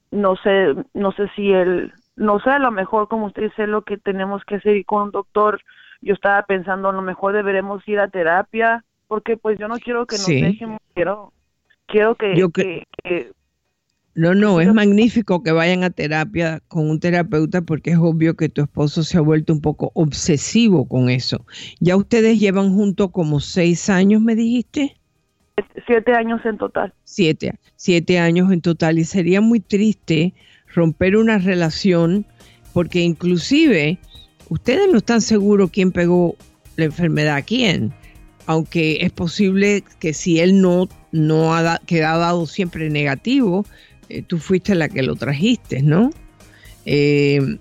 no sé, no sé si él, no sé, a lo mejor como usted dice lo que tenemos que hacer con un doctor, yo estaba pensando a lo mejor deberemos ir a terapia, porque pues yo no quiero que nos dejemos, quiero, quiero que no, no, es magnífico que vayan a terapia con un terapeuta porque es obvio que tu esposo se ha vuelto un poco obsesivo con eso. ¿Ya ustedes llevan juntos como seis años, me dijiste? Siete años en total. Siete, siete años en total y sería muy triste romper una relación porque inclusive ustedes no están seguros quién pegó la enfermedad a quién, aunque es posible que si él no, no ha quedado siempre negativo, eh, tú fuiste la que lo trajiste, ¿no? Eh,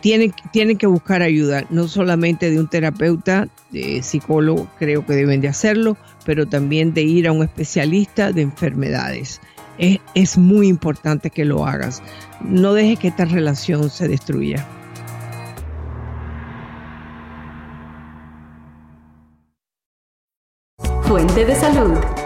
tienen, que buscar ayuda, no solamente de un terapeuta, de psicólogo, creo que deben de hacerlo, pero también de ir a un especialista de enfermedades. Es, es muy importante que lo hagas. No dejes que esta relación se destruya. Fuente de salud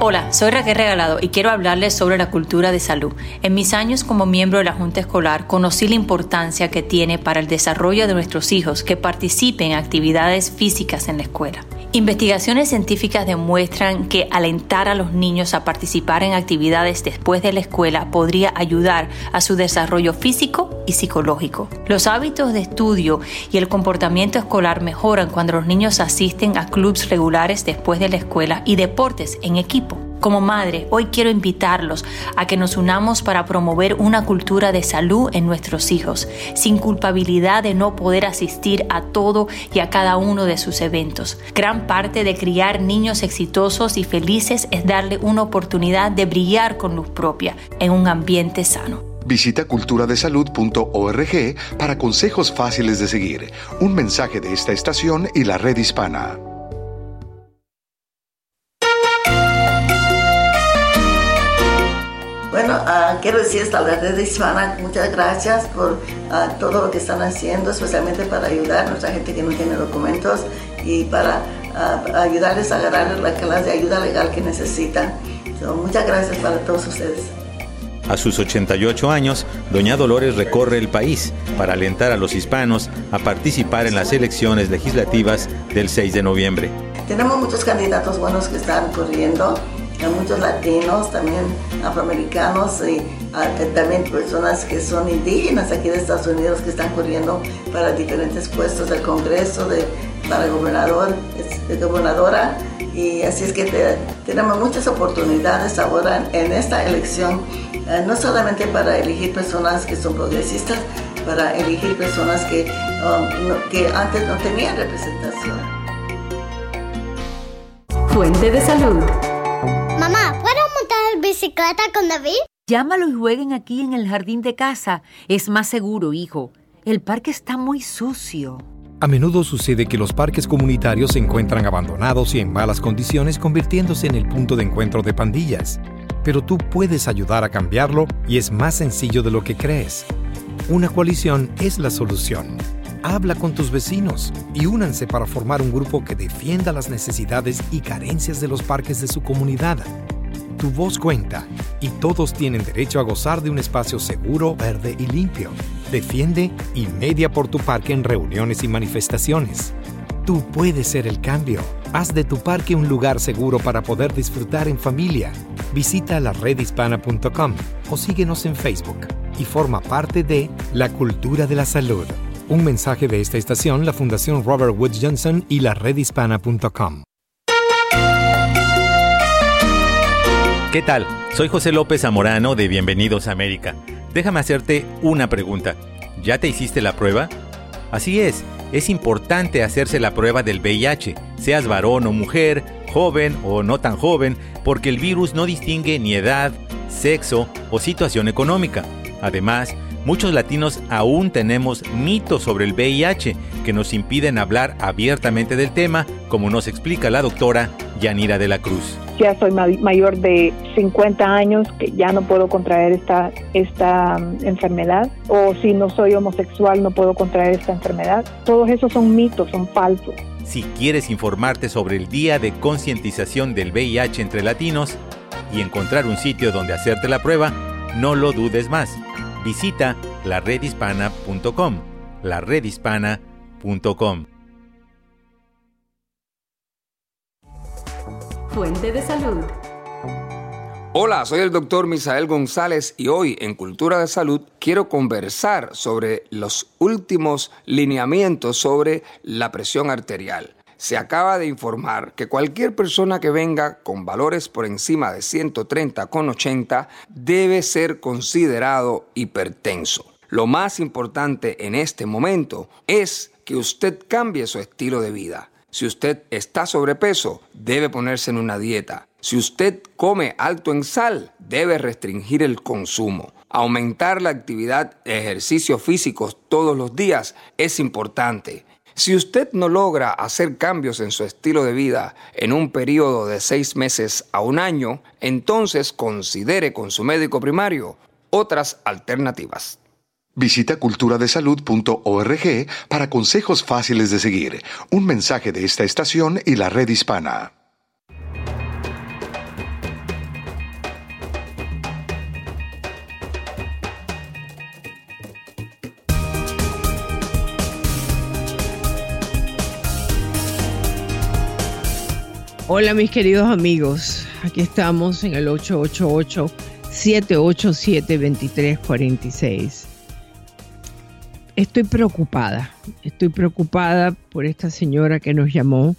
Hola, soy Raquel Regalado y quiero hablarles sobre la cultura de salud. En mis años como miembro de la Junta Escolar conocí la importancia que tiene para el desarrollo de nuestros hijos que participen en actividades físicas en la escuela. Investigaciones científicas demuestran que alentar a los niños a participar en actividades después de la escuela podría ayudar a su desarrollo físico y psicológico. Los hábitos de estudio y el comportamiento escolar mejoran cuando los niños asisten a clubes regulares después de la escuela y deportes en equipo. Como madre, hoy quiero invitarlos a que nos unamos para promover una cultura de salud en nuestros hijos, sin culpabilidad de no poder asistir a todo y a cada uno de sus eventos. Gran parte de criar niños exitosos y felices es darle una oportunidad de brillar con luz propia en un ambiente sano. Visita culturadesalud.org para consejos fáciles de seguir. Un mensaje de esta estación y la red hispana. Bueno, uh, quiero decir la red hispana muchas gracias por uh, todo lo que están haciendo, especialmente para ayudar a nuestra gente que no tiene documentos y para uh, ayudarles a agarrar la clase de ayuda legal que necesitan. So, muchas gracias para todos ustedes. A sus 88 años, doña Dolores recorre el país para alentar a los hispanos a participar en las elecciones legislativas del 6 de noviembre. Tenemos muchos candidatos buenos que están corriendo hay muchos latinos, también afroamericanos y ah, también personas que son indígenas aquí de Estados Unidos que están corriendo para diferentes puestos del Congreso, de, para gobernador, de gobernadora. Y así es que tenemos muchas oportunidades ahora en esta elección, eh, no solamente para elegir personas que son progresistas, para elegir personas que, um, que antes no tenían representación. Fuente de salud bicicleta con David? Llámalo y jueguen aquí en el jardín de casa. Es más seguro, hijo. El parque está muy sucio. A menudo sucede que los parques comunitarios se encuentran abandonados y en malas condiciones convirtiéndose en el punto de encuentro de pandillas. Pero tú puedes ayudar a cambiarlo y es más sencillo de lo que crees. Una coalición es la solución. Habla con tus vecinos y únanse para formar un grupo que defienda las necesidades y carencias de los parques de su comunidad. Tu voz cuenta y todos tienen derecho a gozar de un espacio seguro, verde y limpio. Defiende y media por tu parque en reuniones y manifestaciones. Tú puedes ser el cambio. Haz de tu parque un lugar seguro para poder disfrutar en familia. Visita la redhispana.com o síguenos en Facebook y forma parte de La Cultura de la Salud. Un mensaje de esta estación, la Fundación Robert Wood Johnson y la redhispana.com. ¿Qué tal? Soy José López Zamorano de Bienvenidos a América. Déjame hacerte una pregunta. ¿Ya te hiciste la prueba? Así es, es importante hacerse la prueba del VIH, seas varón o mujer, joven o no tan joven, porque el virus no distingue ni edad, sexo o situación económica. Además, muchos latinos aún tenemos mitos sobre el VIH que nos impiden hablar abiertamente del tema, como nos explica la doctora Yanira de la Cruz ya soy mayor de 50 años, que ya no puedo contraer esta, esta um, enfermedad, o si no soy homosexual no puedo contraer esta enfermedad. Todos esos son mitos, son falsos. Si quieres informarte sobre el Día de Concientización del VIH entre Latinos y encontrar un sitio donde hacerte la prueba, no lo dudes más. Visita laredhispana.com, laredhispana.com. Fuente de salud. Hola, soy el doctor Misael González y hoy en Cultura de Salud quiero conversar sobre los últimos lineamientos sobre la presión arterial. Se acaba de informar que cualquier persona que venga con valores por encima de 130 con 80 debe ser considerado hipertenso. Lo más importante en este momento es que usted cambie su estilo de vida. Si usted está sobrepeso, debe ponerse en una dieta. Si usted come alto en sal, debe restringir el consumo. Aumentar la actividad de ejercicios físicos todos los días es importante. Si usted no logra hacer cambios en su estilo de vida en un periodo de seis meses a un año, entonces considere con su médico primario otras alternativas. Visita culturadesalud.org para consejos fáciles de seguir. Un mensaje de esta estación y la red hispana. Hola mis queridos amigos, aquí estamos en el 888-787-2346. Estoy preocupada, estoy preocupada por esta señora que nos llamó.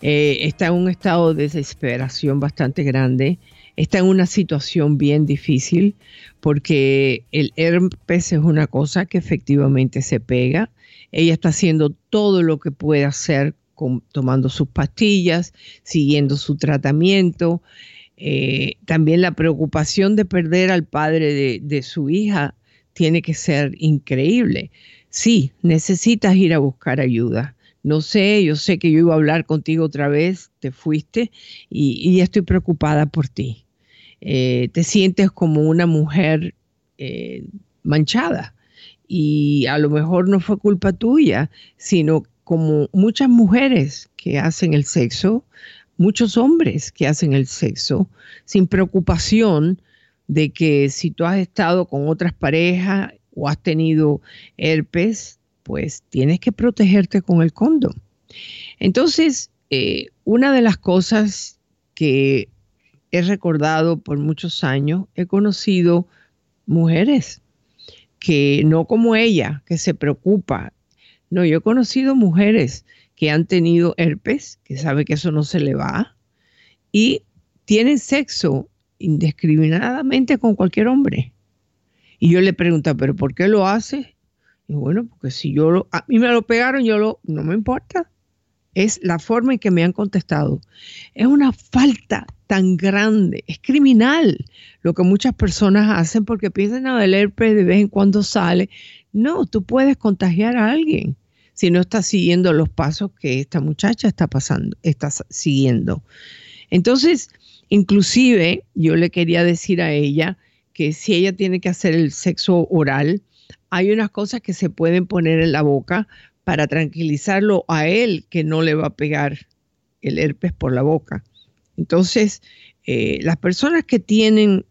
Eh, está en un estado de desesperación bastante grande, está en una situación bien difícil porque el herpes es una cosa que efectivamente se pega. Ella está haciendo todo lo que puede hacer tomando sus pastillas, siguiendo su tratamiento. Eh, también la preocupación de perder al padre de, su hija tiene que ser increíble. Sí, necesitas ir a buscar ayuda. No sé, yo sé que yo iba a hablar contigo otra vez, te fuiste y, estoy preocupada por ti. Eh, te sientes como una mujer eh, manchada y a lo mejor no fue culpa tuya, sino como muchas mujeres que hacen el sexo, muchos hombres que hacen el sexo, sin preocupación de que si tú has estado con otras parejas o has tenido herpes, pues tienes que protegerte con el condón. Entonces, eh, una de las cosas que he recordado por muchos años, he conocido mujeres que no como ella, que se preocupa no, yo he conocido mujeres que han tenido herpes, que sabe que eso no se le va, y tienen sexo indiscriminadamente con cualquier hombre. Y yo le pregunto, ¿pero por qué lo hace? Y bueno, porque si yo lo, a mí me lo pegaron, yo lo, no me importa. Es la forma en que me han contestado. Es una falta tan grande, es criminal lo que muchas personas hacen porque piensan, no, el herpes de vez en cuando sale. No, tú puedes contagiar a alguien si no estás siguiendo los pasos que esta muchacha está pasando, está siguiendo. Entonces, inclusive yo le quería decir a ella que si ella tiene que hacer el sexo oral, hay unas cosas que se pueden poner en la boca para tranquilizarlo a él que no le va a pegar el herpes por la boca. Entonces, eh, las personas que tienen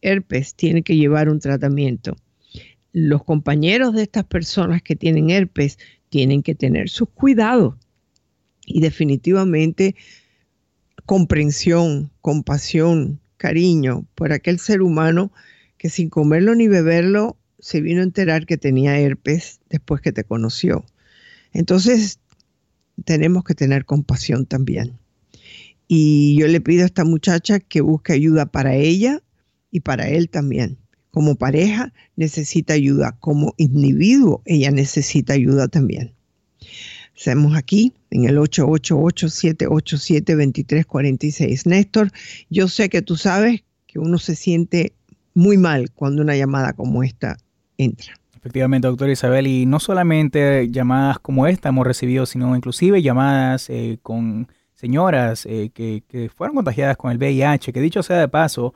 herpes tienen que llevar un tratamiento los compañeros de estas personas que tienen herpes tienen que tener sus cuidados y definitivamente comprensión, compasión, cariño por aquel ser humano que sin comerlo ni beberlo se vino a enterar que tenía herpes después que te conoció. Entonces, tenemos que tener compasión también. Y yo le pido a esta muchacha que busque ayuda para ella y para él también como pareja necesita ayuda, como individuo ella necesita ayuda también. Estamos aquí en el 888-787-2346. Néstor, yo sé que tú sabes que uno se siente muy mal cuando una llamada como esta entra. Efectivamente, doctora Isabel, y no solamente llamadas como esta hemos recibido, sino inclusive llamadas eh, con señoras eh, que, que fueron contagiadas con el VIH, que dicho sea de paso,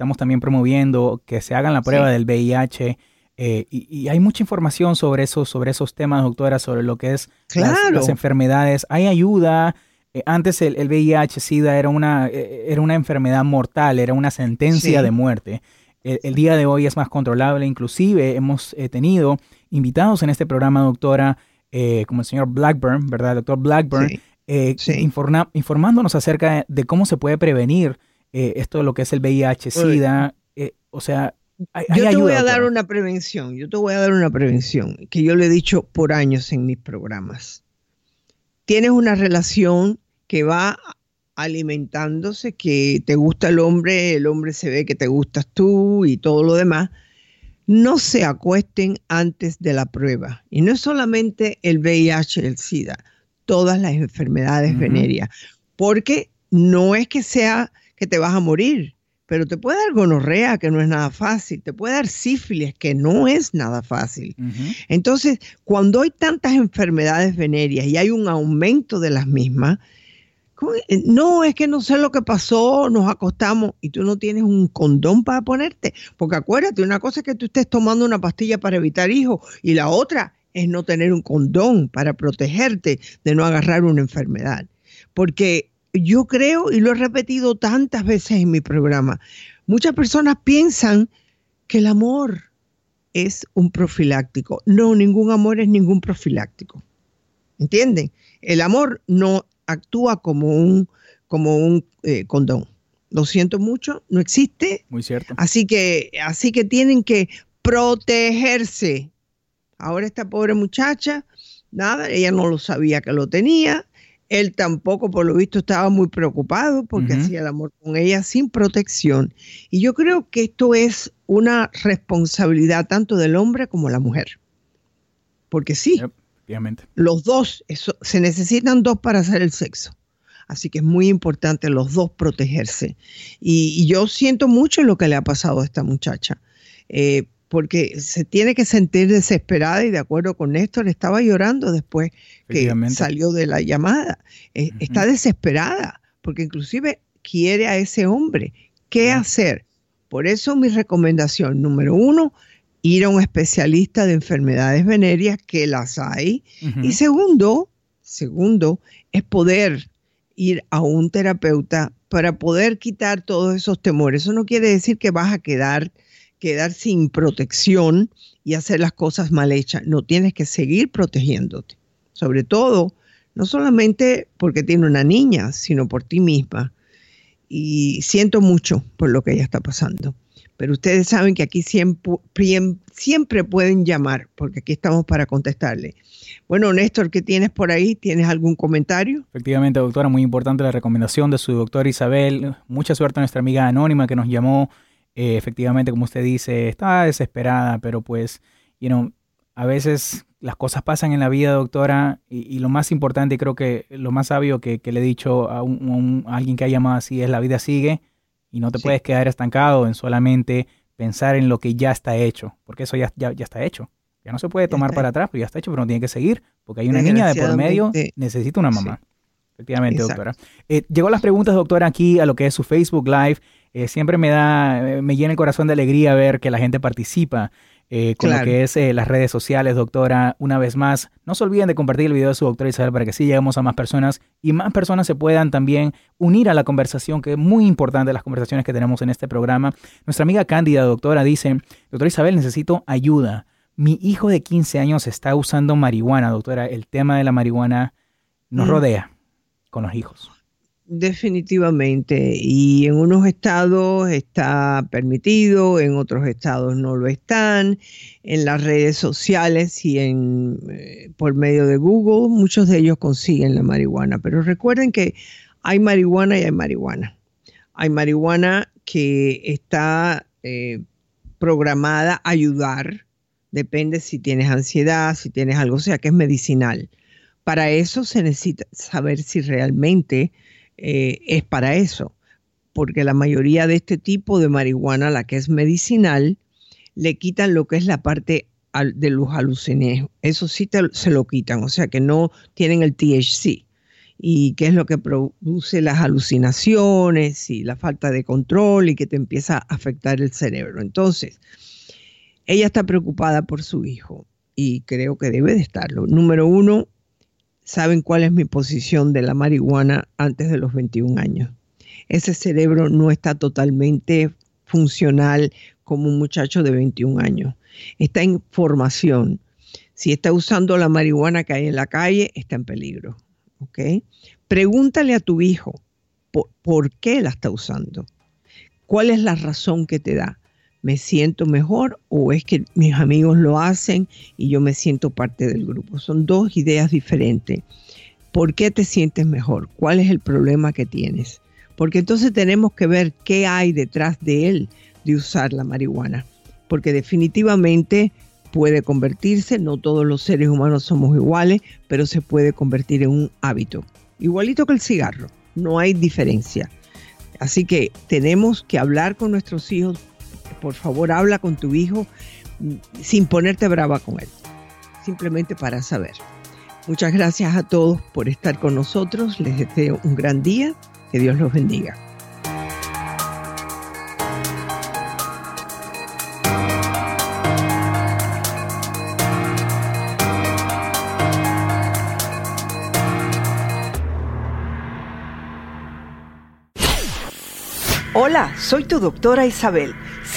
Estamos también promoviendo que se hagan la prueba del VIH. Eh, y, hay mucha información sobre eso, sobre esos temas, doctora, sobre lo que es las, enfermedades. Hay ayuda. Eh, antes el, VIH-Sida era una, eh, era una enfermedad mortal, era una sentencia de muerte. El, día de hoy es más controlable. Inclusive hemos tenido invitados en este programa, doctora, como el señor Blackburn, ¿verdad? doctor Blackburn, informándonos acerca de cómo se puede prevenir eh, esto de lo que es el VIH, SIDA, eh, o sea... yo te voy a dar una prevención, yo te voy a dar una prevención que yo le he dicho por años en mis programas. Tienes una relación que va alimentándose, que te gusta el hombre, el hombre se ve que te gustas tú y todo lo demás, no se acuesten antes de la prueba. Y no es solamente el VIH, el SIDA, todas las enfermedades venéreas, porque no es que sea que te vas a morir, pero te puede dar gonorrea, que no es nada fácil, te puede dar sífilis, que no es nada fácil. Entonces, cuando hay tantas enfermedades venéreas y hay un aumento de las mismas, no, es que no sé lo que pasó, nos acostamos y tú no tienes un condón para ponerte. Porque acuérdate, una cosa es que tú estés tomando una pastilla para evitar hijos y la otra es no tener un condón para protegerte de no agarrar una enfermedad. Porque yo creo, y lo he repetido tantas veces en mi programa, muchas personas piensan que el amor es un profiláctico. No, ningún amor es ningún profiláctico. ¿Entienden? El amor no actúa como un, como un eh, condón. Lo siento mucho, no existe. Muy cierto. Así que, así que tienen que protegerse. Ahora esta pobre muchacha, nada, ella no lo sabía que lo tenía. Él tampoco, por lo visto, estaba muy preocupado porque hacía el amor con ella sin protección. Y yo creo que esto es una responsabilidad tanto del hombre como la mujer. Porque sí, los dos, se necesitan dos para hacer el sexo. Así que es muy importante los dos protegerse. Y, yo siento mucho lo que le ha pasado a esta muchacha, eh, porque se tiene que sentir desesperada y de acuerdo con Néstor, estaba llorando después que salió de la llamada. Eh, está desesperada, porque inclusive quiere a ese hombre. ¿Qué hacer? Por eso mi recomendación número uno, ir a un especialista de enfermedades venéreas, que las hay. Y segundo, segundo, es poder ir a un terapeuta para poder quitar todos esos temores. Eso no quiere decir que vas a quedar, quedar sin protección y hacer las cosas mal hechas. No tienes que seguir protegiéndote. Sobre todo, no solamente porque tiene una niña, sino por ti misma. Y siento mucho por lo que ella está pasando. Pero ustedes saben que aquí siempre, siempre pueden llamar, porque aquí estamos para contestarle. Bueno, Néstor, ¿qué tienes por ahí? ¿Tienes algún comentario? Efectivamente, doctora, muy importante la recomendación de su doctora Isabel. Mucha suerte a nuestra amiga anónima que nos llamó. Eh, efectivamente, como usted dice, estaba desesperada, pero pues, you know, a veces las cosas pasan en la vida, doctora, y, lo más importante, creo que lo más sabio que, le he dicho a, alguien que ha llamado así es la vida sigue y no te puedes quedar estancado en solamente pensar en lo que ya está hecho, porque eso ya, ya está hecho. Ya no se puede tomar para atrás, pero ya está hecho, pero no tiene que seguir, porque hay una niña de por medio, necesita una mamá. Efectivamente, doctora. Eh, llegó las preguntas, doctora, aquí a lo que es su Facebook Live. Eh, siempre me da, eh, me llena el corazón de alegría ver que la gente participa con lo que es las redes sociales, doctora. Una vez más, no se olviden de compartir el video de su doctora Isabel para que sí lleguemos a más personas y más personas se puedan también unir a la conversación, que es muy importante las conversaciones que tenemos en este programa. Nuestra amiga Cándida, doctora, dice, doctora Isabel, necesito ayuda. Mi hijo de 15 años está usando marihuana, doctora. El tema de la marihuana nos mm. rodea con los hijos. Definitivamente. Y en unos estados está permitido, en otros estados no lo están. En las redes sociales y en, eh, por medio de Google, muchos de ellos consiguen la marihuana. Pero recuerden que hay marihuana y hay marihuana. Hay marihuana que está eh, programada a ayudar Depende si tienes ansiedad, si tienes algo, o sea que es medicinal. Para eso se necesita saber si realmente eh, es para eso, porque la mayoría de este tipo de marihuana, la que es medicinal, le quitan lo que es la parte de los alucinógenos. Eso sí se lo quitan, o sea que no tienen el THC. Y qué es lo que produce las alucinaciones y la falta de control y que te empieza a afectar el cerebro. Entonces, ella está preocupada por su hijo y creo que debe de estarlo. Número uno, saben cuál es mi posición de la marihuana antes de los 21 años. Ese cerebro no está totalmente funcional como un muchacho de 21 años. Está en formación. Si está usando la marihuana que hay en la calle, está en peligro. Pregúntale a tu hijo por qué la está usando. ¿Cuál es la razón que te da? Me siento mejor o es que mis amigos lo hacen y yo me siento parte del grupo. Son dos ideas diferentes. ¿Por qué te sientes mejor? ¿Cuál es el problema que tienes? Porque entonces tenemos que ver qué hay detrás de él de usar la marihuana. Porque definitivamente puede convertirse, no todos los seres humanos somos iguales, pero se puede convertir en un hábito. Igualito que el cigarro, no hay diferencia. Así que tenemos que hablar con nuestros hijos por favor habla con tu hijo mm, sin ponerte brava con él, simplemente para saber. Muchas gracias a todos por estar con nosotros, les deseo un gran día, que Dios los bendiga. Hola, soy tu doctora Isabel.